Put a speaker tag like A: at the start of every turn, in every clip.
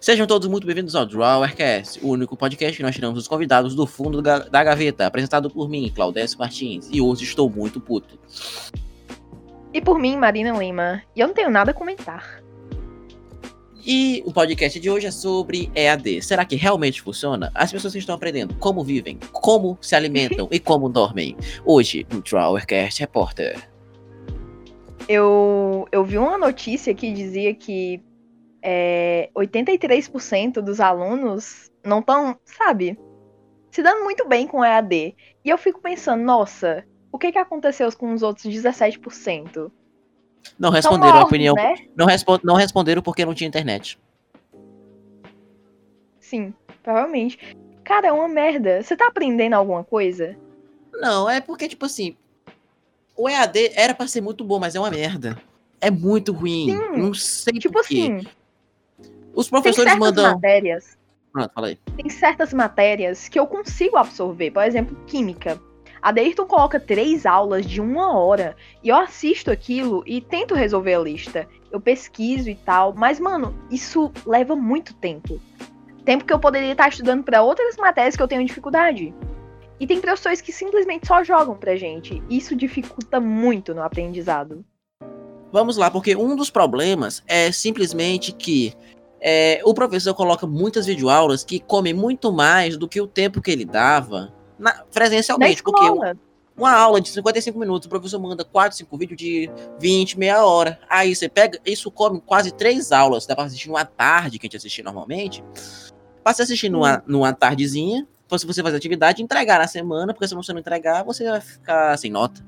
A: Sejam todos muito bem-vindos ao Drawercast, o único podcast que nós tiramos os convidados do fundo da gaveta, apresentado por mim, Claudécio Martins, e hoje estou muito puto.
B: E por mim, Marina Lima, e eu não tenho nada a comentar.
A: E o podcast de hoje é sobre EAD. Será que realmente funciona? As pessoas estão aprendendo como vivem, como se alimentam e como dormem. Hoje, no Drawercast Repórter.
B: Eu, eu vi uma notícia que dizia que é, 83% dos alunos não estão, sabe, se dando muito bem com EAD. E eu fico pensando, nossa, o que, que aconteceu com os outros 17%?
A: Não responderam a opinião. Né? Não, respo não responderam porque não tinha internet.
B: Sim, provavelmente. Cara, é uma merda. Você tá aprendendo alguma coisa?
A: Não, é porque, tipo assim. O EAD era pra ser muito bom, mas é uma merda. É muito ruim. Sim, não sei tipo por quê. assim. Os professores tem mandam.
B: Matérias,
A: Pronto, fala aí.
B: Tem certas matérias que eu consigo absorver. Por exemplo, química. A Deirton coloca três aulas de uma hora e eu assisto aquilo e tento resolver a lista. Eu pesquiso e tal, mas mano, isso leva muito tempo. Tempo que eu poderia estar estudando para outras matérias que eu tenho dificuldade. E tem professores que simplesmente só jogam pra gente. Isso dificulta muito no aprendizado.
A: Vamos lá, porque um dos problemas é simplesmente que é, o professor coloca muitas videoaulas que comem muito mais do que o tempo que ele dava na, presencialmente. porque uma aula de 55 minutos, o professor manda 4, 5 vídeos de 20, meia hora. Aí você pega, isso come quase três aulas. Dá pra assistir numa tarde, que a gente assiste normalmente. Pra você assistir numa, numa tardezinha, se você fazer atividade, entregar na semana, porque se você não entregar, você vai ficar sem nota.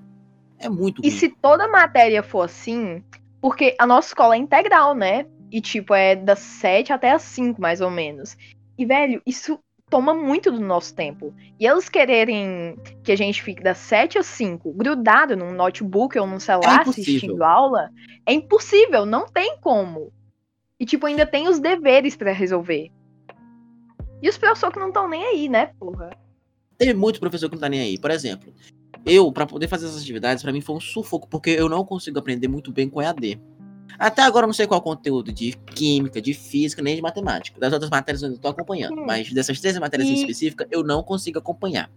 A: É muito
B: E ruim. se toda matéria for assim, porque a nossa escola é integral, né? E, tipo, é das 7 até as 5, mais ou menos. E, velho, isso toma muito do nosso tempo. E eles quererem que a gente fique das 7 às 5 grudado num notebook ou num celular é assistindo aula, é impossível, não tem como. E tipo, ainda tem os deveres para resolver. E os professores que não estão nem aí, né, porra?
A: Tem muito professor que não tá nem aí. Por exemplo, eu, para poder fazer essas atividades, para mim foi um sufoco, porque eu não consigo aprender muito bem com EAD. Até agora eu não sei qual é o conteúdo de química, de física, nem de matemática. Das outras matérias eu ainda estou acompanhando. Hum. Mas dessas três matérias e... específicas eu não consigo acompanhar.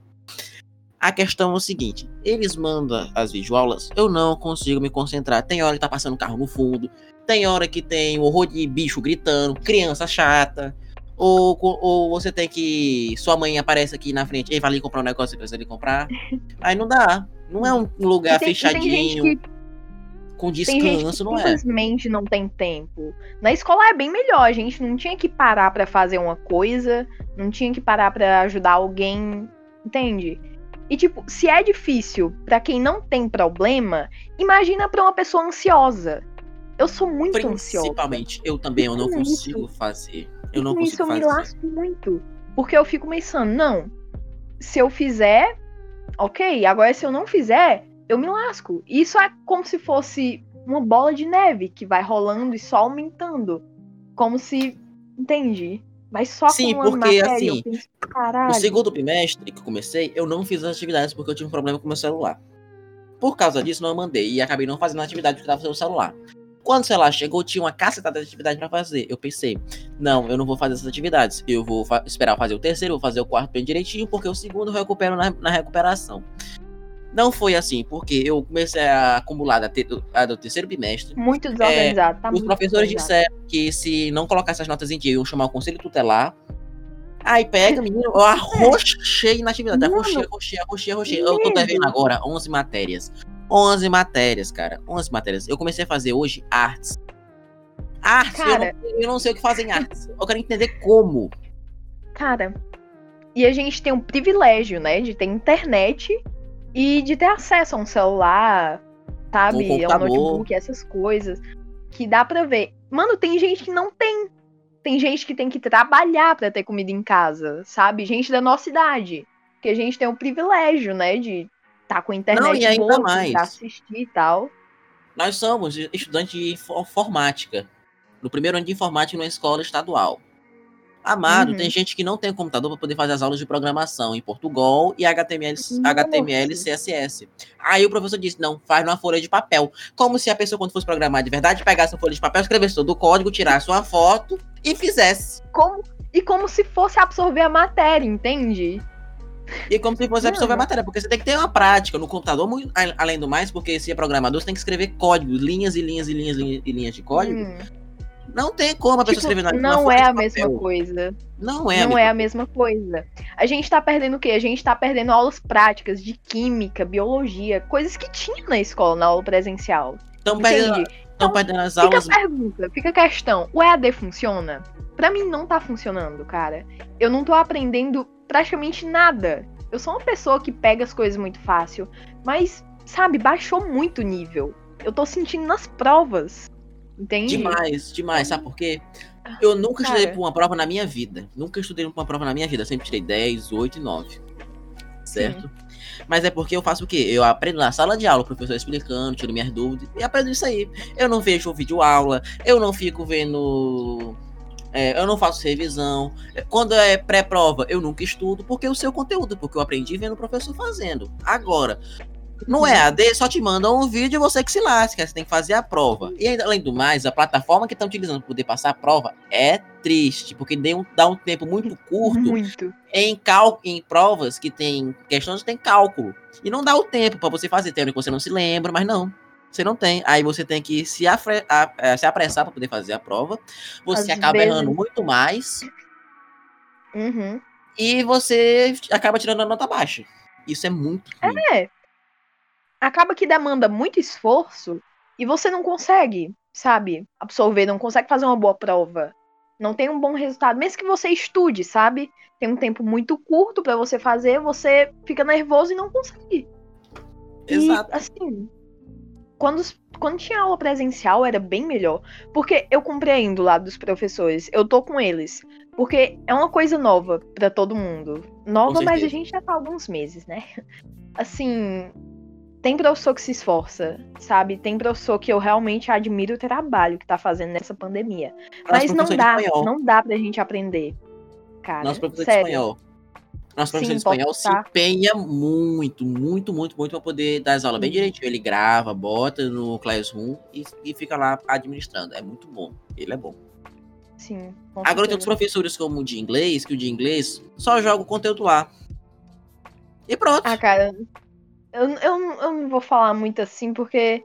A: A questão é o seguinte: eles mandam as videoaulas, eu não consigo me concentrar. Tem hora que tá passando carro no fundo, tem hora que tem um horror de bicho gritando, criança chata. Ou, ou você tem que. Sua mãe aparece aqui na frente, e vai ali comprar um negócio que precisa de comprar. Aí não dá. Não é um lugar tem, fechadinho com descanso, não
B: é? Simplesmente não tem tempo. Na escola é bem melhor, a gente não tinha que parar para fazer uma coisa, não tinha que parar para ajudar alguém, entende? E tipo, se é difícil para quem não tem problema, imagina para uma pessoa ansiosa. Eu sou muito
A: Principalmente,
B: ansiosa.
A: Principalmente, eu também eu não consigo isso. fazer. Eu não consigo
B: isso eu
A: fazer.
B: me lasco muito, porque eu fico pensando, não, se eu fizer, OK, agora se eu não fizer, eu me lasco. Isso é como se fosse uma bola de neve que vai rolando e só aumentando. Como se. Entende? Vai só
A: Sim, porque matéria, assim, penso, o segundo bimestre que comecei, eu não fiz as atividades porque eu tive um problema com o meu celular. Por causa disso, não mandei e acabei não fazendo a atividade porque estava fazendo o celular. Quando o celular chegou, tinha uma cacetada de atividade para fazer. Eu pensei, não, eu não vou fazer essas atividades. Eu vou fa esperar fazer o terceiro, vou fazer o quarto bem direitinho, porque o segundo eu recupero na, na recuperação. Não foi assim, porque eu comecei a acumular da te, a do terceiro bimestre.
B: Muito desorganizado,
A: é,
B: tá
A: Os professores disseram que se não colocasse as notas em dia, iam chamar o conselho tutelar. Aí pega, menino, eu arrochei na atividade. Arrochei, arrochei, arrochei, arrochei. Eu tô devendo agora 11 matérias. 11 matérias, cara. 11 matérias. Eu comecei a fazer hoje artes. Artes, cara, eu, não, eu não sei o que fazer em artes. Eu quero entender como.
B: Cara, e a gente tem um privilégio, né, de ter internet e de ter acesso a um celular, sabe? Um a um notebook, essas coisas. Que dá pra ver. Mano, tem gente que não tem. Tem gente que tem que trabalhar para ter comida em casa, sabe? Gente da nossa idade. Que a gente tem o privilégio, né, de estar tá com a internet não,
A: e ainda boa, mais.
B: assistir e tal.
A: Nós somos estudantes de informática. No primeiro ano de informática numa escola estadual. Amado,
B: Uhum.
A: tem gente que não tem computador para poder fazer as aulas de programação em Portugal e HTML. HTML e CSS. Aí o professor disse: não, faz numa folha de papel. Como se a pessoa, quando fosse programar de verdade, pegasse uma folha de papel, escrevesse todo o código, tirasse uma foto e fizesse.
B: Como, e como se fosse absorver a matéria, entende?
A: E como se fosse absorver a matéria, porque você tem que ter uma prática no computador, muito, além do mais, porque se é programador, você tem que escrever código, linhas e linhas e linhas linhas e linhas de código.
B: Hum,
A: Não tem como a pessoa
B: tipo,
A: escrever na,
B: não é a mesma coisa.
A: Não é. a
B: não
A: mesma
B: é a mesma coisa. A gente tá perdendo o quê? A gente tá perdendo aulas práticas de química, biologia, coisas que tinha na escola, na aula presencial.
A: Estão perdendo,
B: Entende?
A: tão perdendo as
B: Fica
A: aulas.
B: a pergunta, fica a questão. O EAD funciona? Pra mim não tá funcionando, cara. Eu não tô aprendendo praticamente nada. Eu sou uma pessoa que pega as coisas muito fácil, mas, sabe, baixou muito o nível. Eu tô sentindo nas provas. Entende?
A: Demais, demais. Sabe por quê? Eu nunca
B: Cara.
A: estudei pra uma prova na minha vida. Nunca estudei pra uma prova na minha vida. Sempre tirei 10, 8 e 9. Certo? Mas é porque eu faço o quê? Eu aprendo na sala de aula, o professor explicando, tiro minhas dúvidas e aprendo isso aí. Eu não vejo vídeo aula, eu não fico vendo. é, eu não faço revisão. Quando é pré-prova, eu nunca estudo, porque eu sei o conteúdo, porque eu aprendi vendo o professor fazendo. Agora, no EAD, só te mandam um vídeo e você que se lasca, você tem que fazer a prova. E ainda, além do mais, a plataforma que estão utilizando para poder passar a prova é triste, porque um- dá um tempo muito curto
B: Muito.
A: em, cal em provas que tem questões que tem cálculo. E não dá o tempo para você fazer. Tem hora que você não se lembra, mas não. Você não tem. Aí você tem que se, afre- a- eh, se apressar para poder fazer a prova. Você
B: Às
A: acaba
B: vezes-
A: errando muito mais.
B: Uhum.
A: E você acaba tirando a nota baixa. Isso é muito ruim.
B: É. Acaba que demanda muito esforço e você não consegue, sabe, absorver, não consegue fazer uma boa prova. Não tem um bom resultado, mesmo que você estude, sabe? Tem um tempo muito curto pra você fazer, você fica nervoso e não consegue.
A: Exato.
B: E, assim, quando, quando tinha aula presencial era bem melhor. Porque eu compreendo lá dos professores, eu tô com eles. Porque é uma coisa nova pra todo mundo. Nova, mas a gente já tá há alguns meses, né? Assim, tem professor que se esforça, sabe? Tem professor que eu realmente admiro o trabalho que tá fazendo nessa pandemia. Mas não
A: de
B: dá, não dá pra gente aprender. Cara,
A: Nosso professor de
B: sério.
A: espanhol. Nosso professor
B: Sim,
A: de espanhol se empenha muito, muito, muito, muito para poder dar as aulas bem
B: Sim.
A: direitinho. Ele grava, bota no Classroom e, e fica lá administrando. É muito bom. Ele é bom.
B: Sim.
A: Agora tem outros professores como o de inglês, que o de inglês só joga o conteúdo lá. E pronto.
B: Ah, cara, eu, eu, não- eu não vou falar muito assim, porque,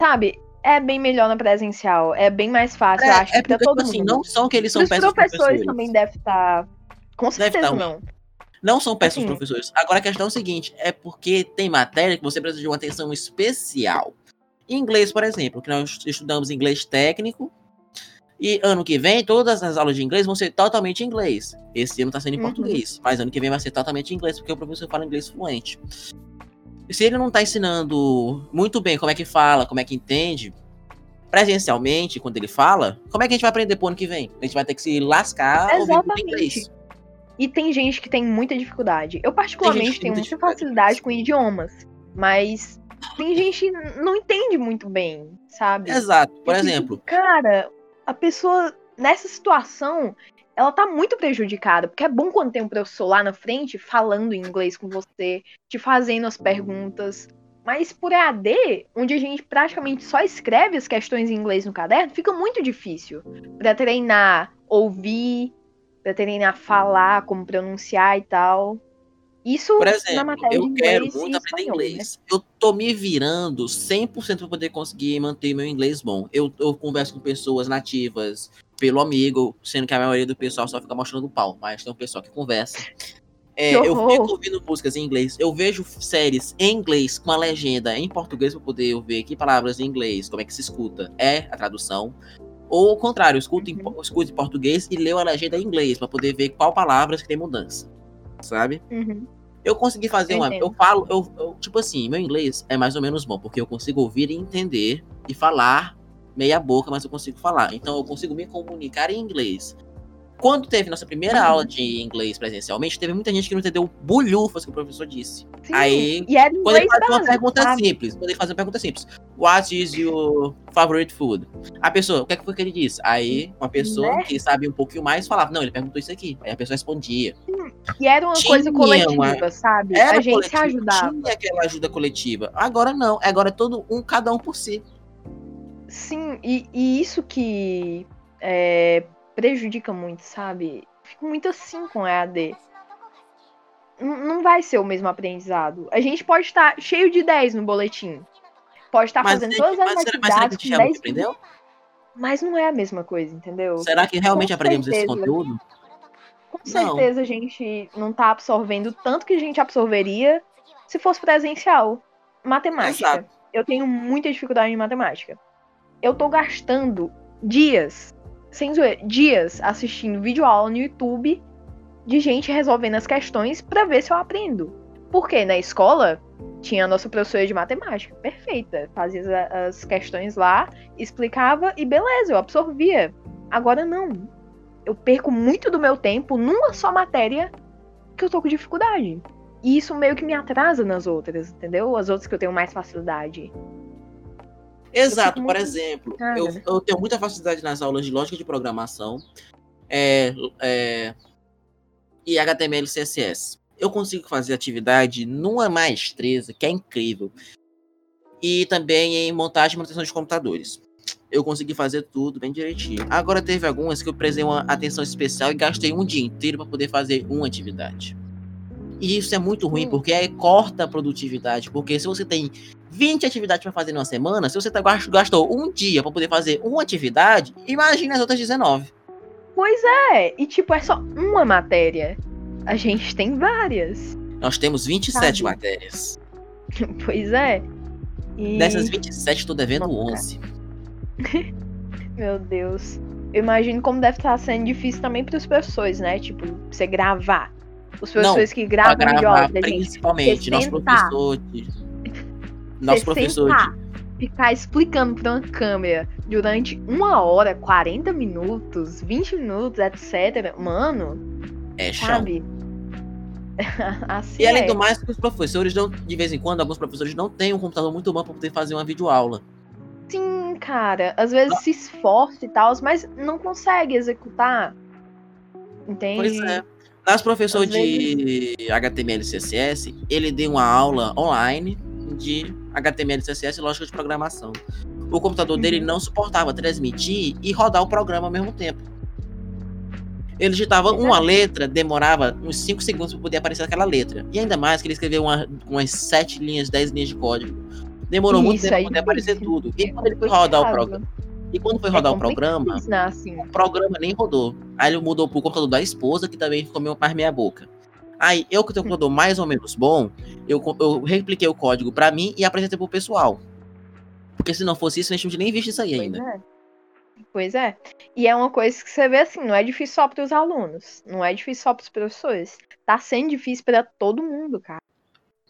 B: sabe, é bem melhor na presencial. É bem mais fácil, eu acho,
A: é, é
B: pra
A: porque,
B: todo
A: tipo assim,
B: mundo.
A: não são que eles são
B: Os
A: péssimos
B: professores,
A: professores.
B: também devem estar. Com
A: Deve
B: certeza
A: tá
B: não.
A: Não são péssimos
B: Assim.
A: professores. Agora a questão é o seguinte: é porque tem matéria que você precisa de uma atenção especial. Em inglês, por exemplo, que nós estudamos inglês técnico. E ano que vem, todas as aulas de inglês vão ser totalmente em inglês. Esse ano está sendo em
B: Uhum.
A: português. Mas ano que vem vai ser totalmente em inglês, porque o professor fala inglês fluente. E se ele não está ensinando muito bem como é que fala, como é que entende, presencialmente, quando ele fala, como é que a gente vai aprender pro ano que vem? A gente vai ter que se lascar
B: Exatamente.
A: inglês.
B: E tem gente que tem muita dificuldade. Eu, particularmente,
A: que tem
B: tenho
A: muita
B: muita facilidade com idiomas. Mas tem gente que não entende muito bem, sabe?
A: Exato. Por
B: Eu fico,
A: exemplo,
B: Cara, a pessoa, nessa situação, ela tá muito prejudicada. Porque é bom quando tem um professor lá na frente falando em inglês com você, te fazendo as perguntas. Mas por EAD, onde a gente praticamente só escreve as questões em inglês no caderno, fica muito difícil pra treinar, ouvir, pra treinar falar, como pronunciar e tal. Isso
A: Por
B: na
A: exemplo, eu quero muito aprender
B: espanhol, né?
A: inglês. Eu tô me virando 100% para poder conseguir manter meu inglês bom. Eu, eu converso com pessoas nativas pelo amigo, sendo que a maioria do pessoal só fica mostrando o pau, mas tem um pessoal que conversa. É,
B: Que
A: eu fico ouvindo músicas em inglês. Eu vejo séries em inglês com a legenda em português para poder ver que palavras em inglês, como é que se escuta. É a tradução. Ou o contrário, escuto, em,
B: Uhum.
A: escuto em português e leio a legenda em inglês para poder ver qual palavras que tem mudança. Sabe?
B: Uhum.
A: Eu consegui fazer
B: Eu
A: uma. Eu falo, eu, eu- tipo assim, meu inglês é mais ou menos bom, porque eu consigo ouvir e entender e falar meia boca, mas eu consigo falar. Então eu consigo me comunicar em inglês. Quando teve nossa primeira
B: Uhum.
A: aula de inglês presencialmente, teve muita gente que não entendeu bulhufas que o professor disse.
B: Sim,
A: Aí,
B: e era
A: Quando ele faz uma pergunta
B: sabe?
A: simples, quando ele faz uma pergunta simples, What is your favorite food? A pessoa, o que, é que foi que ele disse? Aí, uma pessoa
B: Né?
A: que sabe um pouquinho mais falava, não, ele perguntou isso aqui. Aí a pessoa respondia.
B: E era uma
A: Tinha
B: coisa coletiva,
A: uma-
B: sabe?
A: Era
B: a gente se ajudava.
A: Tinha aquela ajuda coletiva. Agora não, agora é todo um, cada um por si.
B: Sim, e, e isso que é, prejudica muito, sabe? Fico muito assim com EAD. N- Não vai ser o mesmo aprendizado. A gente pode estar cheio de 10 no boletim. Pode estar
A: Mas,
B: fazendo
A: será-
B: todas as
A: mas, mas
B: atividades
A: gente
B: com
A: realmente
B: 10
A: aprendeu?
B: Mas não é a mesma coisa, entendeu?
A: Será que realmente
B: Com
A: aprendemos esse
B: certeza.
A: conteúdo?
B: Com
A: Não.
B: certeza a gente não tá absorvendo tanto que a gente absorveria se fosse presencial. Matemática.
A: Exato.
B: Eu tenho muita dificuldade em matemática. Eu tô gastando dias, sem zoeira, dias assistindo vídeo aula no YouTube de gente resolvendo as questões pra ver se eu aprendo. Porque na escola tinha a nossa professora de matemática, perfeita. Fazia as questões lá, explicava e beleza, eu absorvia. Agora não. Eu perco muito do meu tempo numa só matéria que eu tô com dificuldade. E isso meio que me atrasa nas outras, entendeu? As outras que eu tenho mais facilidade.
A: Exato, por exemplo, eu, eu tenho muita facilidade nas aulas de lógica de programação é, é, e HTML e CSS. Eu consigo fazer atividade numa maestreza que é incrível. E também em montagem e manutenção de computadores. Eu consegui fazer tudo bem direitinho. Agora teve algumas que eu prestei uma atenção especial e gastei um dia inteiro para poder fazer uma atividade. E isso é muito ruim,
B: Hum.
A: porque aí corta a produtividade. Porque se você tem 20 atividades para fazer numa semana, se você tá, gas- gastou um dia para poder fazer uma atividade, imagine as outras 19.
B: Pois é, e tipo, é só uma matéria. A gente tem várias.
A: Nós temos 27
B: Sabe?
A: matérias.
B: Pois é. E...
A: Dessas 27, tô devendo
B: Nossa.
A: 11.
B: Meu Deus. Eu imagino como deve estar sendo difícil também para os professores, né? Tipo, você gravar. Os professores que gravam
A: gravar,
B: da gente.
A: principalmente, nosso professor. de- Nosso professor. de-
B: ficar explicando para uma câmera durante uma hora, 40 minutos, 20 minutos, etc. Mano,
A: É chão.
B: sabe? assim
A: E além
B: é.
A: do mais, os professores não, de vez em quando, alguns professores não têm um computador muito bom para poder fazer uma videoaula.
B: Sim, cara. Às vezes se esforça e tal, mas não consegue executar. Entende?
A: Pois é. Nosso professor de HTML e CSS, ele deu uma aula online de HTML e CSS e lógica de programação. O computador
B: Uhum.
A: dele não suportava transmitir e rodar o programa ao mesmo tempo. Ele digitava uma letra, demorava uns 5 segundos para poder aparecer aquela letra. E ainda mais que ele escreveu uma- umas 7 linhas, 10 linhas de código. Demorou muito
B: Isso
A: tempo
B: aí
A: para poder aparecer tudo. E quando ele foi rodar o programa, e quando foi
B: É
A: rodar o
B: complicado
A: programa,
B: ensinar assim.
A: o programa nem rodou. Aí ele mudou pro computador da esposa, que também ficou meio mais meia boca. Aí, eu que tenho um computador mais ou menos bom, eu, eu repliquei o código pra mim e apresentei pro pessoal. Porque se não fosse isso, a gente não tinha nem visto isso aí
B: Pois
A: ainda.
B: é. Pois é. E é uma coisa que você vê assim, não é difícil só para os alunos, não é difícil só para os professores. Tá sendo difícil para todo mundo, cara.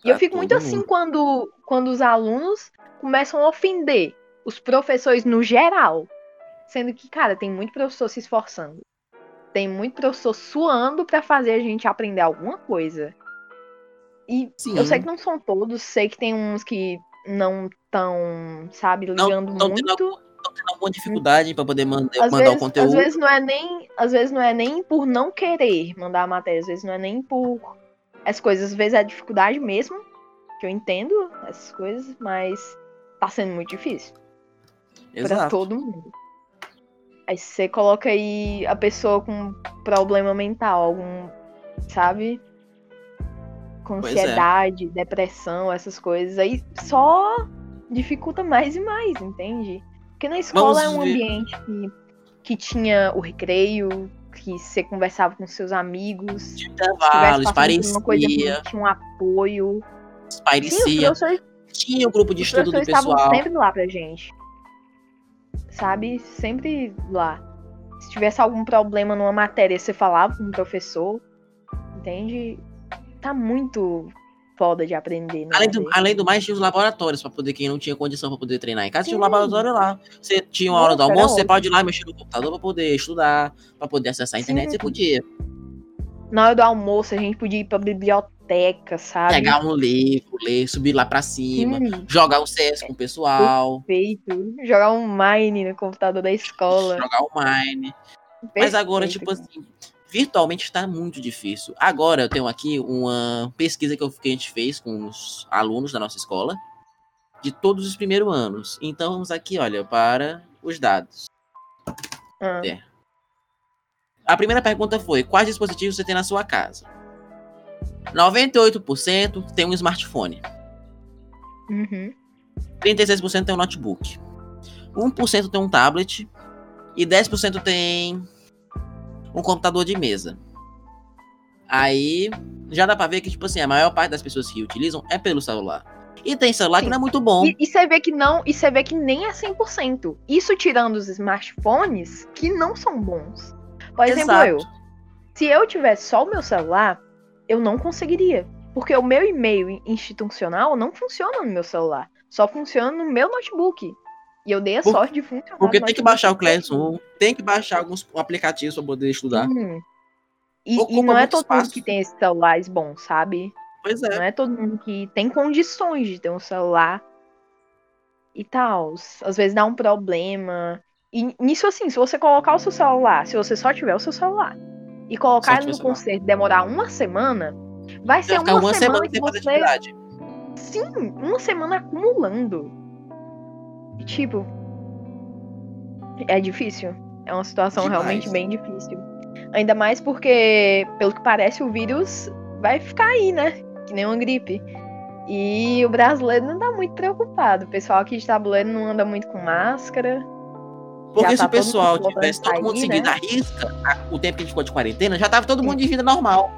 B: E eu
A: Pra
B: fico muito assim
A: mundo.
B: quando, quando os alunos começam a ofender os professores no geral. Sendo que, cara, tem muito professor se esforçando. Tem muito professor suando pra fazer a gente aprender alguma coisa. E
A: Sim.
B: eu sei que não são todos, sei que tem uns que não estão, sabe,
A: Não
B: ligando
A: tão tendo
B: muito.
A: Tô tendo alguma dificuldade pra poder manda-
B: Às
A: mandar
B: vezes,
A: o conteúdo.
B: às vezes não é nem, às vezes não é nem por não querer mandar a matéria, às vezes não é nem por as coisas, às vezes é dificuldade mesmo, que eu entendo essas coisas, mas tá sendo muito difícil pra
A: Exato.
B: todo mundo. Aí você coloca aí a pessoa com problema mental, algum, sabe? Com
A: é.
B: ansiedade, depressão, essas coisas aí só dificulta mais e mais, entende? Porque na escola
A: Vamos
B: é um
A: ver.
B: ambiente que, que tinha o recreio, que você conversava com seus amigos, tivesse
A: Intervalos,
B: por uma coisa
A: parecia,
B: tinha um apoio.
A: Parecia. Tinha o grupo de estudo do pessoal.
B: sempre lá pra gente. Sabe? Sempre lá. Se tivesse algum problema numa matéria, você falava com o professor. Entende? Tá muito foda de aprender. Né?
A: Além do, além do mais, tinha os laboratórios para poder, quem não tinha condição para poder treinar em casa, tinha um
B: Sim.
A: laboratório lá. Você tinha uma hora do almoço, você pode ir lá mexer no computador para poder estudar, para poder acessar a internet,
B: Sim.
A: você podia.
B: Na hora do almoço, a gente podia ir pra biblioteca, sabe?
A: Pegar um livro, ler, subir lá pra cima,
B: Sim,
A: jogar um CS com o pessoal,
B: perfeito. Jogar um Mine no computador da escola.
A: jogar o Mine. Mas agora,
B: Perfeito.
A: tipo assim, virtualmente está muito difícil. Agora eu tenho aqui uma pesquisa que, eu, que a gente fez com os alunos da nossa escola, de todos os primeiros anos. Então vamos aqui, olha, para os dados.
B: Ah,
A: É. A primeira pergunta foi: quais dispositivos você tem na sua casa? 98% tem um smartphone.
B: uhum.
A: 36% tem um notebook. 1% tem um tablet. E 10% tem um computador de mesa. Aí já dá pra ver que, tipo assim, a maior parte das pessoas que utilizam é pelo celular. E tem celular que
B: Sim.
A: não é muito bom.
B: E, e você vê que não, e você vê que nem é 100%. Isso tirando os smartphones que não são bons. Por exemplo,
A: Exato.
B: eu. Se eu tivesse só o meu celular, eu não conseguiria. Porque o meu e-mail institucional não funciona no meu celular. Só funciona no meu notebook. E eu dei a
A: Por-
B: sorte de funcionar.
A: Porque tem que baixar o Classroom, tem que baixar alguns aplicativos pra poder estudar.
B: Sim. E, e não é todo mundo
A: espaço.
B: que tem esses celulares bons, sabe?
A: Pois é.
B: Não é todo mundo que tem condições de ter um celular e tal. Às vezes dá um problema. E nisso assim, se você colocar o seu celular, se você só tiver o seu celular e colocar ele no
A: o celular.
B: conserto e demorar uma semana, vai ser
A: ficar
B: uma,
A: uma
B: semana,
A: semana
B: que você. Sim, uma semana acumulando. E tipo. É difícil. É uma situação
A: Demais.
B: realmente bem difícil. Ainda mais porque, pelo que parece, o vírus vai ficar aí, né? Que nem uma gripe. E o brasileiro não tá muito preocupado. O pessoal aqui de tabuleiro não anda muito com máscara.
A: Porque
B: Já
A: se
B: tá
A: o pessoal
B: todo mundo
A: tivesse todo mundo seguindo
B: né?
A: a risca, o tempo que a gente ficou de quarentena, já tava todo mundo de vida normal.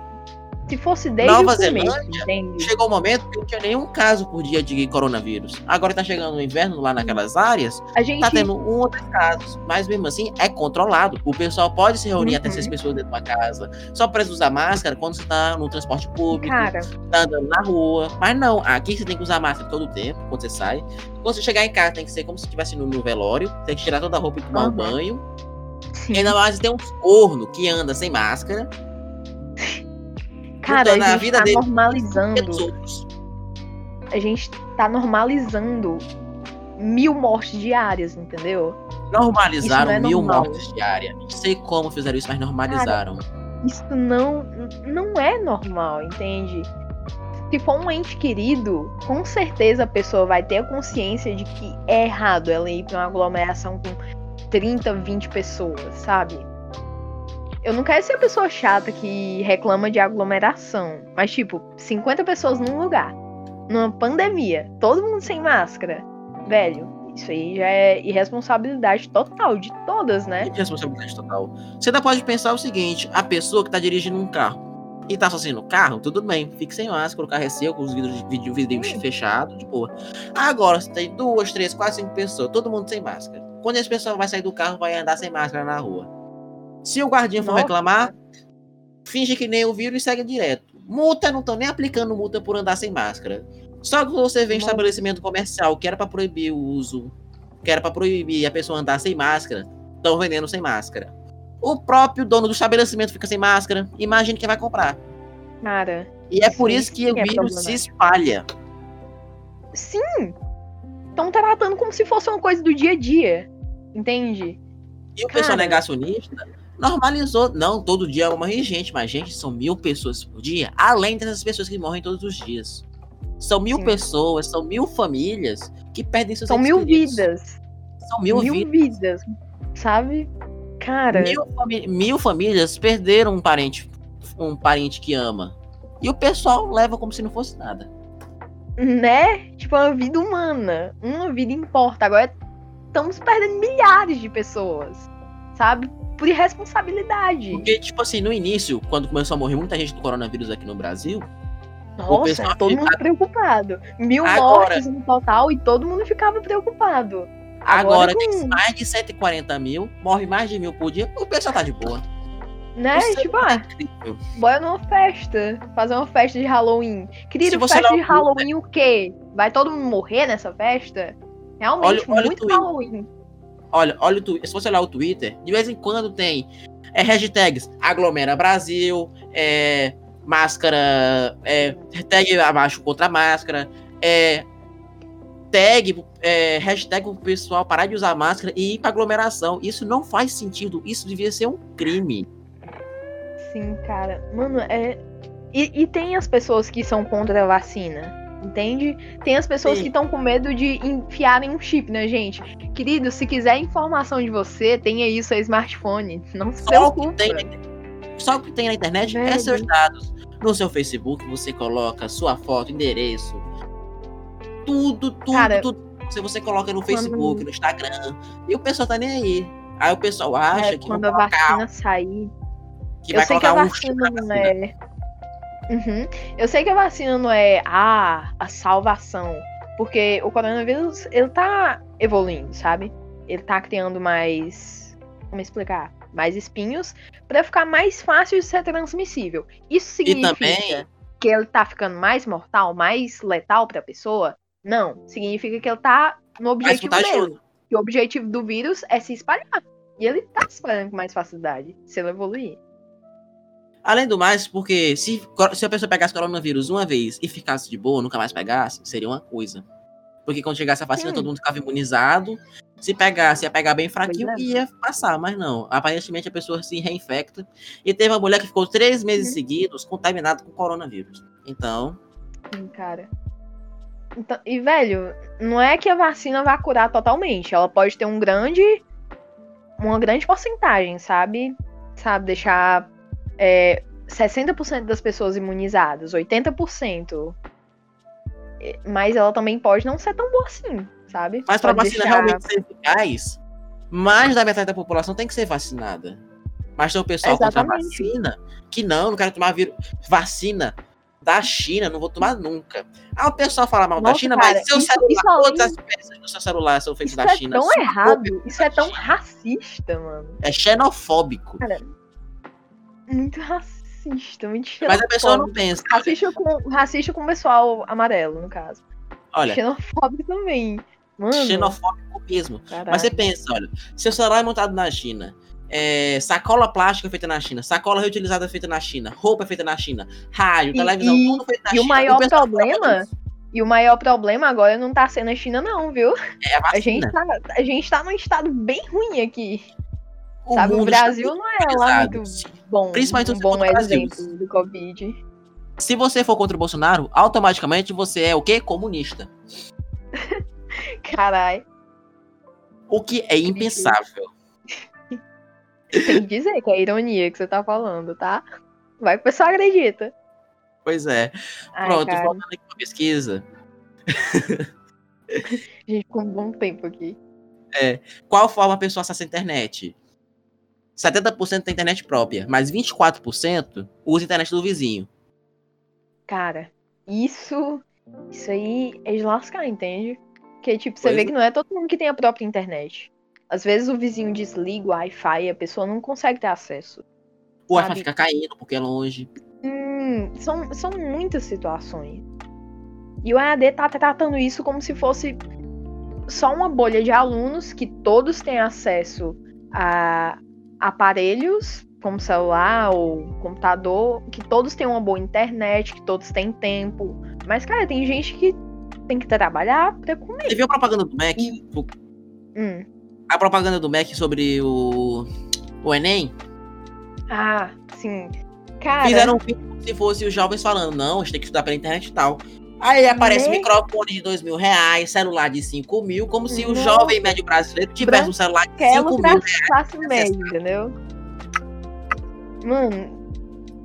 B: Se fosse desde
A: Nova
B: o começo,
A: Zelândia,
B: entende?
A: Chegou o momento que não tinha nenhum caso por dia de coronavírus. Agora tá chegando o inverno lá naquelas áreas,
B: A gente
A: tá tendo um ou dois casos. Mas mesmo assim, é controlado. O pessoal pode se reunir até
B: Uhum.
A: seis pessoas dentro de uma casa. Só precisa usar máscara quando você tá no transporte público,
B: Cara,
A: tá andando na rua. Mas não, aqui você tem que usar máscara todo o tempo, quando você sai. Quando você chegar em casa, tem que ser como se estivesse no, no velório. Tem que tirar toda a roupa e tomar um
B: Uhum.
A: banho.
B: sim.
A: E ainda mais tem uns corno que anda sem máscara.
B: Cara, a
A: a
B: gente tá normalizando. a gente tá normalizando mil mortes diárias, entendeu?
A: Normalizaram
B: é
A: mil
B: normal.
A: mortes diárias. Não sei como fizeram isso, mas normalizaram.
B: Isso não, não é normal, entende? Se for um ente querido, com certeza a pessoa vai ter a consciência de que é errado ela ir pra uma aglomeração com 30, 20 pessoas, sabe? Eu não quero ser a pessoa chata que reclama de aglomeração, mas tipo, 50 pessoas num lugar, numa pandemia, todo mundo sem máscara, velho, isso aí já é irresponsabilidade total de todas, né?
A: Que responsabilidade total. Você ainda pode pensar o seguinte: a pessoa que tá dirigindo um carro e tá sozinho no carro, tudo bem, fique sem máscara, o carro é seu, com os vidros, vidro, vidrinhos fechados, de boa. Agora, se tem duas, três, quatro, cinco pessoas, todo mundo sem máscara. Quando esse pessoal vai sair do carro, vai andar sem máscara na rua. Se o guardinha for
B: Nossa.
A: reclamar, finge que nem ouviram e segue direto. Multa, não estão nem aplicando multa por andar sem máscara. Só que você vê em estabelecimento comercial que era pra proibir o uso, que era pra proibir a pessoa andar sem máscara, estão vendendo sem máscara. O próprio dono do estabelecimento fica sem máscara. Imagine quem vai comprar.
B: Cara,
A: E é por isso que o
B: é
A: vírus se espalha.
B: Sim! Estão tratando como se fosse uma coisa do dia a dia. Entende?
A: E o pessoal
B: Cara.
A: negacionista normalizou. Não, todo dia morre gente, mas gente, são mil pessoas por dia, além dessas pessoas que morrem todos os dias. São mil
B: Sim.
A: pessoas, são mil famílias que perdem seus
B: São mil
A: queridos.
B: vidas.
A: São mil, vidas.
B: vidas. Sabe? Cara,
A: Mil, fami- mil famílias perderam um parente, um parente que ama. E o pessoal leva como se não fosse nada.
B: né? Tipo, uma vida humana. Uma vida importa. Agora estamos perdendo milhares de pessoas. Sabe? Por irresponsabilidade.
A: Porque, tipo assim, no início, quando começou a morrer muita gente do coronavírus aqui no Brasil,
B: Nossa,
A: pessoal
B: todo mundo preocupado. Mil
A: Agora-
B: mortes no total e todo mundo ficava preocupado.
A: agora
B: com-
A: tem mais de 140 mil, morre mais de mil por dia, o pessoal tá de boa.
B: Né?
A: Isso é
B: tipo, ah,
A: incrível.
B: bora numa festa. Fazer uma festa de Halloween. Querido, festa
A: não-
B: de Halloween o quê? Vai todo mundo morrer nessa festa? Realmente,
A: Olha- olha
B: muito. Halloween.
A: Olha, olha. Se você olhar o Twitter, de vez em quando tem é, hashtags aglomera Brasil, é, máscara, é, tag abaixo contra máscara, é, tag, é, hashtag pro pessoal parar de usar máscara e ir pra aglomeração. Isso não faz sentido. Isso devia ser um crime.
B: Sim, cara. Mano, é. E, e tem as pessoas que são contra a vacina. Entende? Tem as pessoas
A: Sim.
B: que estão com medo de enfiarem um chip na gente. Querido, se quiser informação de você, tenha aí seu smartphone. Não se
A: Só o que
B: preocupa.
A: tem, só o que tem na internet é seus dados. No seu Facebook, você coloca sua foto, endereço, tudo, tudo,
B: Cara,
A: tudo. Se você coloca no Facebook, no Instagram, e o pessoal tá nem aí. Aí o pessoal acha
B: É,
A: que,
B: quando a
A: colocar,
B: vacina sair.
A: que
B: eu
A: vai
B: sei que a
A: colocar um chip
B: Uhum. Eu sei que a vacina não é ah, a salvação. Porque o coronavírus, ele tá evoluindo, sabe? Ele tá criando mais. Como explicar? Mais espinhos pra ficar mais fácil de ser transmissível. Isso significa
A: também,
B: que ele tá ficando mais mortal, mais letal pra pessoa? Não. Significa que ele tá no objetivo dele. Que o objetivo do vírus é se espalhar. E ele tá se espalhando com mais facilidade, se ele evoluir.
A: Além do mais, porque se, se a pessoa pegasse coronavírus uma vez e ficasse de boa, nunca mais pegasse, seria uma coisa. Porque quando chegasse a vacina,
B: Sim.
A: todo mundo ficava imunizado. Se pegasse, ia pegar bem fraquinho
B: é.
A: e ia passar, mas não. Aparentemente a pessoa se reinfecta. E teve uma mulher que ficou três meses
B: Uhum.
A: seguidos contaminada com coronavírus. Então,
B: Sim, cara. Então- e, velho, não é que a vacina vai curar totalmente. Ela pode ter um grande. Uma grande porcentagem, sabe? Sabe, deixar é, 60% das pessoas imunizadas, 80%. É, Mas ela também pode não ser tão boa assim, sabe?
A: mas pra
B: Pode
A: vacina
B: deixar-
A: realmente ser eficaz, mais da metade da população tem que ser vacinada. Mas tem o pessoal contra a
B: Exatamente.
A: vacina que não, não quero tomar. Vacina da China, não vou tomar nunca. Ah, o pessoal fala mal da
B: Nossa,
A: China,
B: cara,
A: mas seu
B: isso-
A: celular,
B: isso além-
A: todas as peças do seu celular são feitas
B: Isso
A: da
B: é
A: China.
B: tão
A: Só
B: errado, isso é tão racista, mano.
A: É xenofóbico.
B: Muito racista, muito
A: Mas a pessoa não
B: xenofóbico.
A: pensa.
B: Racista com, racista com o pessoal amarelo, no caso.
A: Olha,
B: Xenofóbico também. Mano,
A: xenofóbico mesmo.
B: caraca.
A: Mas você pensa, olha, seu celular é montado na China. é, sacola plástica feita na China, sacola reutilizada feita na China, roupa feita na China, rádio,
B: E-
A: televisão,
B: e-
A: tudo feito na
B: e o
A: China.
B: maior
A: pessoal fala
B: problema
A: disso.
B: E o maior problema agora não tá sendo a China, não, viu?
A: é a
B: A gente, tá, a gente tá num estado bem ruim aqui.
A: O
B: sabe? O Brasil não é lá muito bom.
A: Principalmente
B: um bom exemplo do Covid.
A: Se você for contra o Bolsonaro, automaticamente você é o quê? Comunista.
B: Caralho,
A: O que é impensável.
B: tem que dizer que é ironia que você tá falando, tá? Vai que o pessoal acredita.
A: Pois é.
B: Ai,
A: Pronto,
B: cara,
A: voltando aqui pra pesquisa.
B: a gente ficou um bom tempo aqui.
A: Qual forma a pessoa acessa a internet? 70% tem internet própria, mas 24% usa a internet do vizinho.
B: Cara, isso. Isso aí é de lascar, entende? Porque, tipo, você
A: Pois
B: vê
A: é.
B: que não é todo mundo que tem a própria internet. Às vezes o vizinho desliga o Wi-Fi e a pessoa não consegue ter acesso.
A: O Wi-Fi fica caindo porque é longe.
B: Hum, são, são muitas situações. E o EAD tá tratando isso como se fosse só uma bolha de alunos que todos têm acesso a aparelhos, como celular ou computador, que todos têm uma boa internet, que todos têm tempo. Mas, cara, tem gente que tem que trabalhar pra comer.
A: Você viu a propaganda do Mac?
B: Hum.
A: A propaganda do Mac sobre o, o Enem?
B: Ah, sim. Cara,
A: Fizeram um vídeo como se fosse os jovens falando, não, a gente tem que estudar pela internet e tal. Aí aparece
B: Né?
A: microfone de dois mil reais, celular de 5 mil, como se o jovem médio brasileiro tivesse um celular de
B: Aquela
A: 5
B: pra
A: mil.
B: classe média, entendeu? Mano,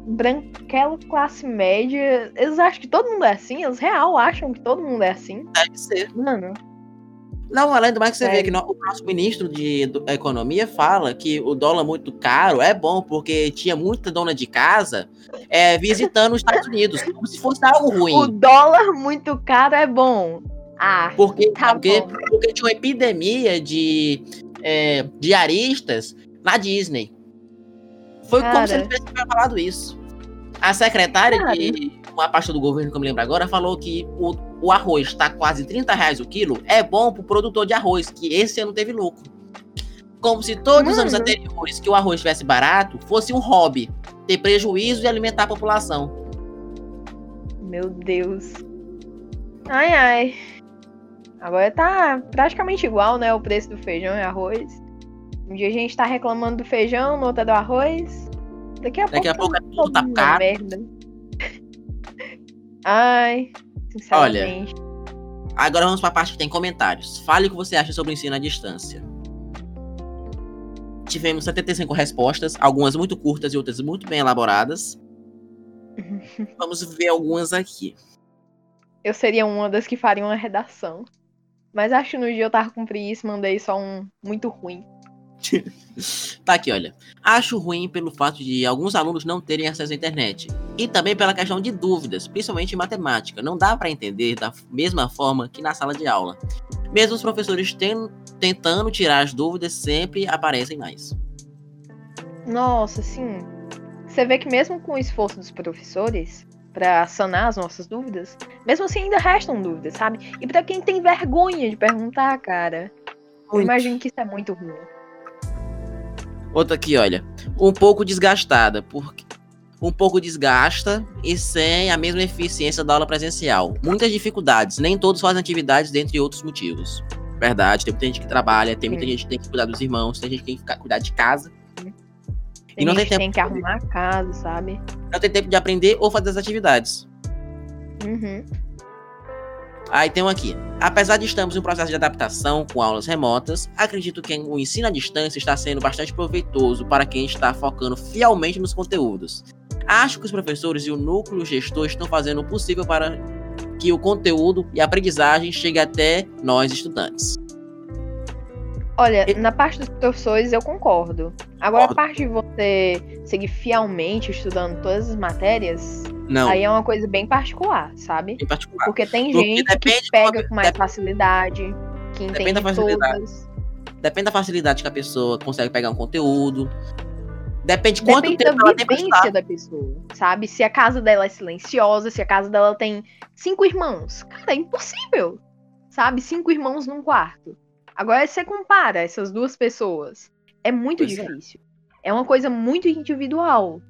B: branquela classe média, eles acham que todo mundo é assim? Eles real acham que todo mundo é assim?
A: Deve ser.
B: Mano,
A: Não, além do mais que você vê
B: Sério.
A: que no- o nosso ministro de edu- Economia fala que o dólar muito caro é bom, porque tinha muita dona de casa é, visitando os Estados Unidos, como se fosse algo
B: o
A: ruim.
B: dólar muito caro é bom. Ah,
A: Porque,
B: Tá
A: porque,
B: bom.
A: porque tinha uma epidemia de é, diaristas na Disney. Foi como
B: Cara.
A: se ele tivesse falado isso. A secretária
B: Cara.
A: de uma pasta do governo, que eu me lembro agora, falou que o, o arroz está quase 30 reais o quilo, é bom pro produtor de arroz, que esse ano teve lucro. Como se todos os anos
B: Mano.
A: anteriores que o arroz estivesse barato, fosse um hobby, ter prejuízo e alimentar a população.
B: Meu Deus. Ai, ai. Agora tá praticamente igual, né? O preço do feijão e arroz. Um dia a gente tá reclamando do feijão, no outro é do arroz. Daqui a
A: Daqui a
B: pouco,
A: pouco é tudo tá caro.
B: merda. Ai, sinceramente.
A: Agora vamos para a parte que tem comentários. Fale o que você acha sobre o ensino à distância. Tivemos 75 respostas, algumas muito curtas e outras muito bem elaboradas. Vamos ver algumas aqui.
B: Eu seria uma das que faria uma redação. Mas acho que no dia eu tava com preguiça mandei só um muito ruim.
A: Tá aqui, olha. Acho ruim pelo fato de alguns alunos não terem acesso à internet. E também pela questão de dúvidas, principalmente em matemática. Não dá para entender da mesma forma que na sala de aula. Mesmo os professores ten- tentando tirar as dúvidas, sempre aparecem mais.
B: Nossa, sim. Você vê que mesmo com o esforço dos professores pra sanar as nossas dúvidas, mesmo assim ainda restam dúvidas, sabe? E pra quem tem vergonha de perguntar, cara, eu
A: Muito.
B: imagino que isso é muito ruim.
A: Outra aqui, olha. Um pouco desgastada, porque um pouco desgasta e sem a mesma eficiência da aula presencial. Muitas dificuldades, nem todos fazem atividades, dentre outros motivos. Verdade, tem muita gente que trabalha, tem muita
B: Sim.
A: gente que tem que cuidar dos irmãos, tem gente que tem que cuidar de casa.
B: Tem
A: E não tem tempo
B: tem que arrumar a casa, sabe?
A: Não tem tempo de aprender ou fazer as atividades.
B: Uhum.
A: Aí tem um aqui. Apesar de estarmos em um processo de adaptação com aulas remotas, acredito que o ensino à distância está sendo bastante proveitoso para quem está focando fielmente nos conteúdos. Acho que os professores e o núcleo gestor estão fazendo o possível para que o conteúdo e a aprendizagem chegue até nós estudantes.
B: Olha,
A: E-
B: na parte dos professores eu concordo. Agora,
A: Concordo.
B: a parte de você seguir fielmente estudando todas as matérias,
A: Não,
B: aí é uma coisa bem particular, sabe?
A: em particular.
B: Porque tem
A: Porque
B: gente
A: depende
B: que pega com mais facilidade, que
A: Depende
B: entende
A: da facilidade.
B: todas.
A: Depende da facilidade que a pessoa consegue pegar um conteúdo. Depende de quanto
B: Depende
A: tempo
B: da vivência da pessoa, sabe? Se a casa dela é silenciosa, se a casa dela tem cinco irmãos. Cara, é impossível, sabe? Cinco irmãos num quarto. Agora, você compara essas duas pessoas. É muito
A: Pois é.
B: difícil. É. uma coisa muito individual.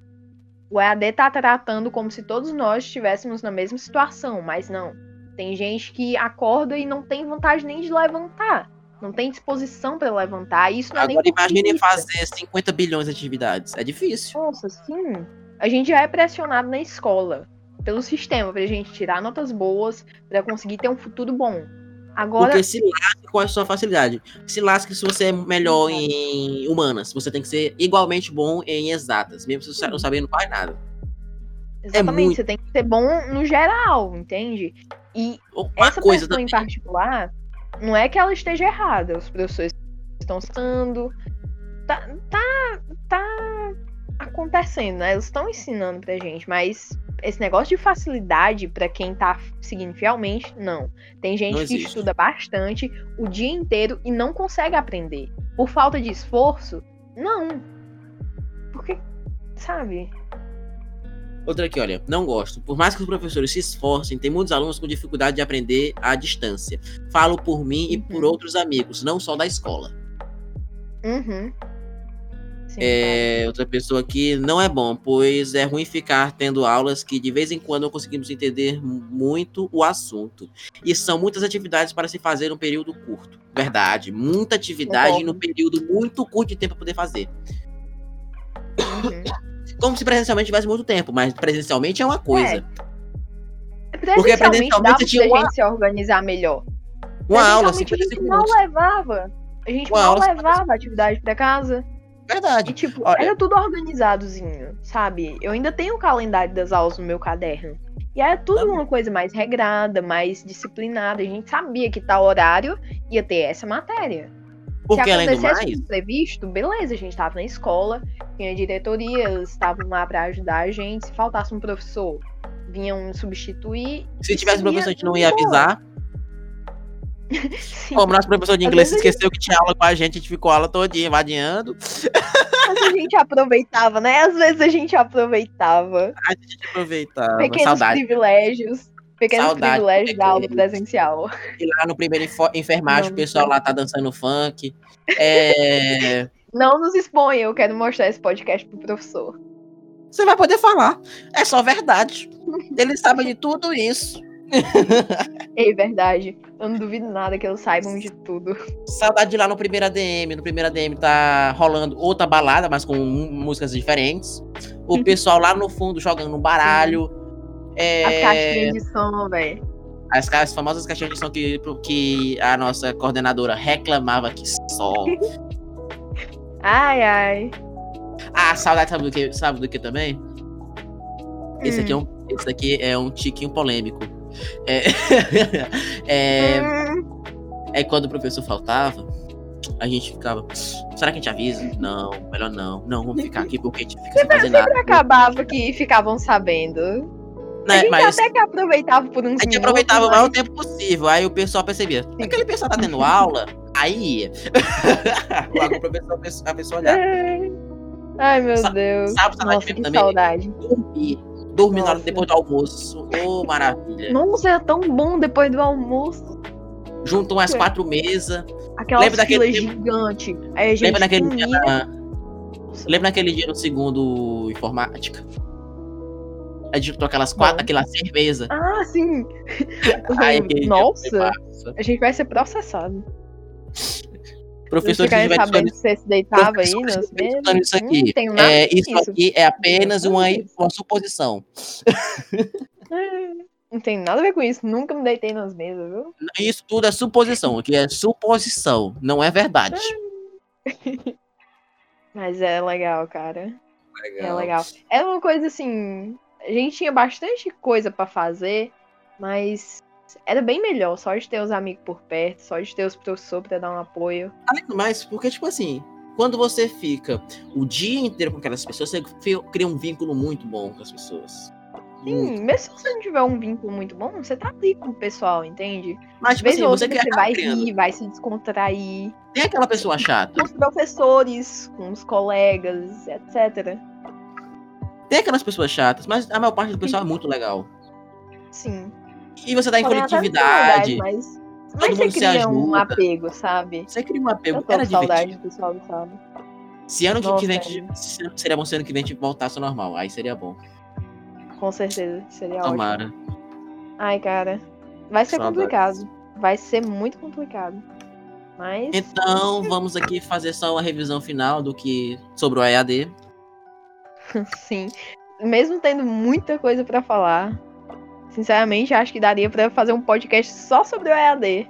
B: O EAD tá tratando como se todos nós estivéssemos na mesma situação, mas não. Tem gente que acorda e não tem vontade nem de levantar. Não tem disposição para levantar. Isso não é
A: Agora
B: nem
A: imagine fazer 50 bilhões de atividades. É difícil.
B: Nossa, sim. A gente já é pressionado na escola pelo sistema pra gente tirar notas boas, pra conseguir ter um futuro bom. Agora,
A: Porque se lasque com a sua facilidade. Se lasque se você é melhor em humanas. Você tem que ser igualmente bom em exatas, mesmo se você não sabendo quase nada.
B: exatamente,
A: muito-
B: você tem que ser bom no geral, entende? E
A: Uma
B: essa
A: coisa
B: pessoa
A: também.
B: em particular, não é que ela esteja errada. Os professores estão estando. Tá, tá, tá acontecendo, né? Eles estão ensinando pra gente, mas esse negócio de facilidade pra quem tá seguindo fielmente, não. Tem gente
A: Não
B: que estuda bastante o dia inteiro e não consegue aprender. Por falta de esforço? Não. Porque, sabe?
A: Outra aqui, olha. Não gosto. Por mais que os professores se esforcem, tem muitos alunos com dificuldade de aprender à distância. Falo por mim e por
B: Uhum.
A: outros amigos, não só da escola.
B: Uhum. Sim,
A: É, outra pessoa aqui não é bom, pois é ruim ficar tendo aulas que de vez em quando não conseguimos entender muito o assunto. E são muitas atividades para se fazer em um período curto. Verdade, muita atividade
B: Concordo.
A: no período muito curto de tempo para poder fazer.
B: Uhum.
A: Como se presencialmente tivesse muito tempo, mas presencialmente é uma coisa.
B: Presencialmente
A: presencialmente
B: dava
A: tinha uma-
B: gente se organizar melhor.
A: Uma aula,
B: Presencialmente
A: 50
B: a gente
A: segundos.
B: mal levava. A gente
A: Uma 50
B: levava atividade pra casa. E,
A: Verdade.
B: tipo,
A: Olha-
B: era tudo organizadozinho, sabe? Eu ainda tenho o calendário das aulas no meu caderno. E era tudo
A: Também.
B: uma coisa mais regrada, mais disciplinada. A gente sabia que tal horário ia ter essa matéria.
A: Porque
B: Se
A: além do
B: acontecesse
A: mais,
B: um imprevisto, beleza, a gente tava na escola, tinha diretoria, eles estavam lá pra ajudar a gente. Se faltasse um professor, vinham substituir.
A: se tivesse
B: isso
A: professor, a gente não ia avisar. Como nosso professor de inglês esqueceu que tinha aula com a gente, a gente ficou a aula todinha vadiando.
B: Mas a gente aproveitava, né? Às vezes a gente aproveitava.
A: A gente aproveitava.
B: Pequenos
A: Saudade.
B: privilégios. Pequenos
A: Saudade,
B: privilégios da aula presencial.
A: E lá no primeiro enfermagem,
B: Não,
A: o pessoal lá tá dançando funk. É...
B: Não nos exponha, eu quero mostrar esse podcast pro professor.
A: Você vai poder falar. É só verdade. Ele sabe de tudo isso.
B: É verdade. Eu não duvido nada que eles saibam de tudo.
A: Saudade de lá no primeiro ADM. No primeiro ADM tá rolando outra balada, mas com músicas diferentes. O pessoal lá no fundo jogando um baralho. É...
B: As caixinhas de som, velho.
A: As, as famosas caixinhas de som que, que a nossa coordenadora reclamava que só.
B: Ai, ai.
A: Ah, saudade, sabe do que, sabe do que também? Esse, aqui é
B: Hum.
A: um, esse aqui é um tiquinho polêmico. É, é, é quando o professor faltava, a gente ficava. Será que a gente avisa? Não, melhor não. Não, vamos ficar aqui porque a gente fica sem fazer nada.
B: acabava que ficavam sabendo. A
A: Né?
B: gente
A: Mas
B: até que aproveitava por uns
A: a gente
B: minutos,
A: aproveitava o
B: mas-
A: maior tempo possível. Aí o pessoal percebia. Aquele pessoal tá tendo aula, aí ia. Logo o professor, a pessoa- a pessoa olhava.
B: Ai, meu
A: Sa-
B: Deus.
A: sabe saudade
B: Nossa, que
A: também?
B: saudade.
A: Dormir. Dormir na hora
B: Nossa.
A: depois do almoço. Ô, maravilha.
B: Nossa, era tão bom depois do almoço.
A: Juntam
B: É.
A: quatro mesas.
B: Aquelas
A: Lembra daquele
B: gigantes. Aí a gente
A: Lembra naquele dia na, Lembra naquele dia no segundo informática? A gente juntou aquelas quatro, aquela cerveja.
B: Ah, sim.
A: Dia
B: Nossa, a gente vai ser processado.
A: Professor, se
B: ficarem
A: estiver
B: sabendo que você se deitava aí
A: se
B: mesas.
A: escutando isso
B: Não
A: aqui,
B: nada
A: é, isso
B: disso.
A: aqui é apenas
B: Não
A: uma, uma suposição.
B: Não tem nada a ver com isso. Nunca me deitei nas mesas, viu?
A: Isso tudo é suposição, que é suposição, não é verdade.
B: Mas é legal, cara. É legal. É uma coisa assim. A gente tinha bastante coisa pra fazer, mas era bem melhor só de ter os amigos por perto, só de ter os professores pra dar um apoio.
A: Além do mais, porque, tipo assim, quando você fica o dia inteiro com aquelas pessoas, você cria um vínculo muito bom com as pessoas. Muito.
B: Sim, mesmo se você não tiver um vínculo muito bom, você tá ali com o pessoal, entende?
A: Mas, tipo assim, você,
B: você vai
A: criando.
B: rir, vai se descontrair.
A: Tem aquela pessoa chata.
B: Com os professores, com os colegas, etc.
A: Tem aquelas pessoas chatas, mas a maior parte do pessoal é muito legal.
B: Sim.
A: E você tá em
B: Podem
A: coletividade.
B: Mas, você
A: se
B: cria um apego, sabe?
A: Você cria um apego.
B: Eu tô
A: Era
B: com saudade do pessoal do sábado.
A: Se ano que vem, gente- se- seria bom se ano que vem a gente voltasse ao normal. Aí seria bom.
B: Com certeza, seria ótimo.
A: Tomara.
B: Ai, cara. Vai ser
A: Saudades.
B: complicado. Vai ser muito complicado. Mas.
A: Então, vamos aqui fazer só uma revisão final do que sobre o EAD.
B: Sim. Mesmo tendo muita coisa pra falar, sinceramente, acho que daria pra fazer um podcast só sobre o EAD.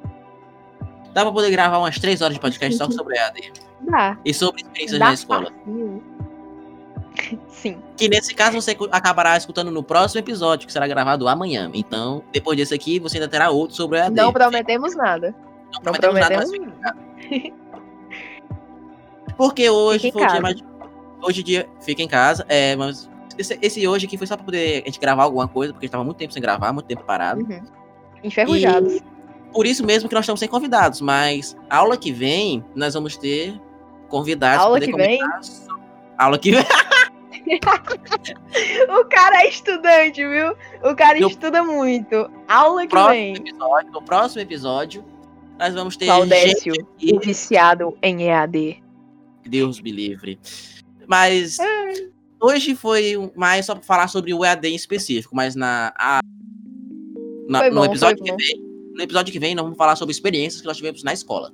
A: Dá pra poder gravar umas três horas de podcast só sobre o EAD.
B: Dá.
A: E sobre experiências
B: Dá
A: na escola.
B: facinho. Sim.
A: Que nesse caso você acabará escutando no próximo episódio, que será gravado amanhã. Então, depois desse aqui, você ainda terá outro sobre o EAD.
B: Não prometemos nada.
A: Não
B: Não
A: prometemos
B: prometemos nada.
A: Porque hoje foi o dia mais. Hoje dia fica em casa. É, mas esse, esse hoje aqui foi só pra poder a gente gravar alguma coisa, porque a gente tava muito tempo sem gravar, muito tempo parado.
B: Uhum. Enferrujados.
A: Por isso mesmo que nós estamos sem convidados. Mas aula que vem, nós vamos ter convidados. pra
B: Aula que vem?
A: Aula que vem.
B: O cara é estudante, viu? O cara
A: No-
B: estuda muito. Aula que
A: próximo
B: vem.
A: episódio, no próximo episódio, nós vamos ter
B: Claudécio,
A: gente
B: o viciado em EAD.
A: Deus me livre. Mas
B: É.
A: hoje foi mais só pra falar sobre o EAD em específico, mas na, a- na-
B: Foi
A: no
B: bom,
A: episódio que
B: bom.
A: vem, no episódio que vem nós vamos falar sobre experiências que nós tivemos na escola.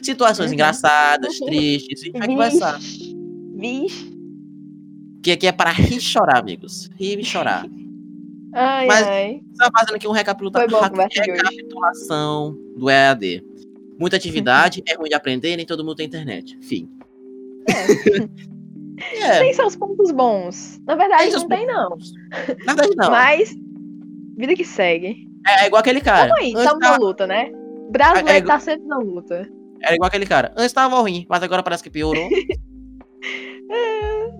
A: Situações
B: Uhum.
A: engraçadas, tristes, a gente vai conversar.
B: Vixe.
A: Que aqui é para rir e chorar, amigos. Rir e chorar.
B: Ai,
A: Mas-
B: ai.
A: Só fazendo aqui um recapitula-
B: bom
A: recapitulação do EAD. Muita atividade, é ruim de aprender, nem todo mundo tem internet. Fim. É.
B: Tem seus pontos bons. Na verdade,
A: Tem
B: não tem, não.
A: Na verdade, não.
B: Mas, vida que segue.
A: É igual aquele cara.
B: Tamo aí,
A: Antes
B: tamo na
A: tava-
B: luta, né? Brasileiro
A: É, é
B: tá sempre na luta.
A: Era igual aquele cara. Antes tava ruim, mas agora parece que piorou.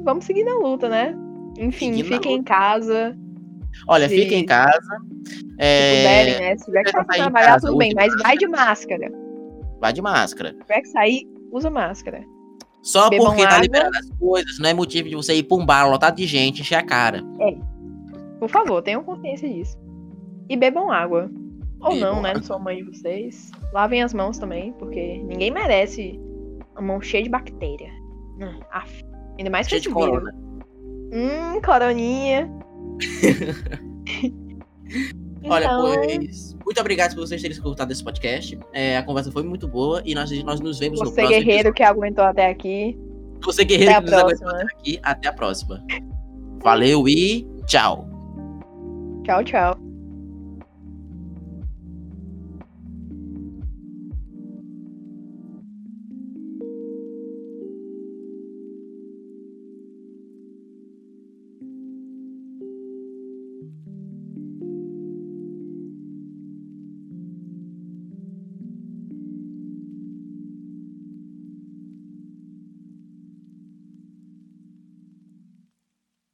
B: Vamos seguir na luta, né? Enfim,
A: Seguindo
B: fiquem em casa.
A: Olha,
B: Se-
A: fica em casa.
B: Se
A: É,
B: puderem, né? Se tiver que
A: sair
B: trabalhar,
A: casa,
B: tudo bem, mas vai de
A: máscara.
B: máscara.
A: Vai de máscara.
B: Se tiver que sair, usa máscara.
A: Só
B: Bebam
A: porque tá
B: água.
A: liberando as coisas, não é motivo de você ir pra um bar lotado de gente, encher a cara.
B: Por favor, tenham consciência disso. E bebam água. Ou
A: Bebam
B: não, né?
A: água.
B: Não sou mãe de vocês. Lavem as mãos também, porque ninguém merece a mão cheia de bactéria. Hum, af. Ainda mais com
A: Cheio de corona.
B: Hum, coroninha.
A: Olha,
B: Então,
A: pois. Muito obrigado por vocês terem escutado esse podcast. É, a conversa foi muito boa e nós, nós nos vemos no
B: Você
A: próximo
B: guerreiro que aguentou até aqui.
A: episódio. Você guerreiro que nos aguentou até aqui. Até a próxima. Valeu e tchau.
B: Tchau, tchau.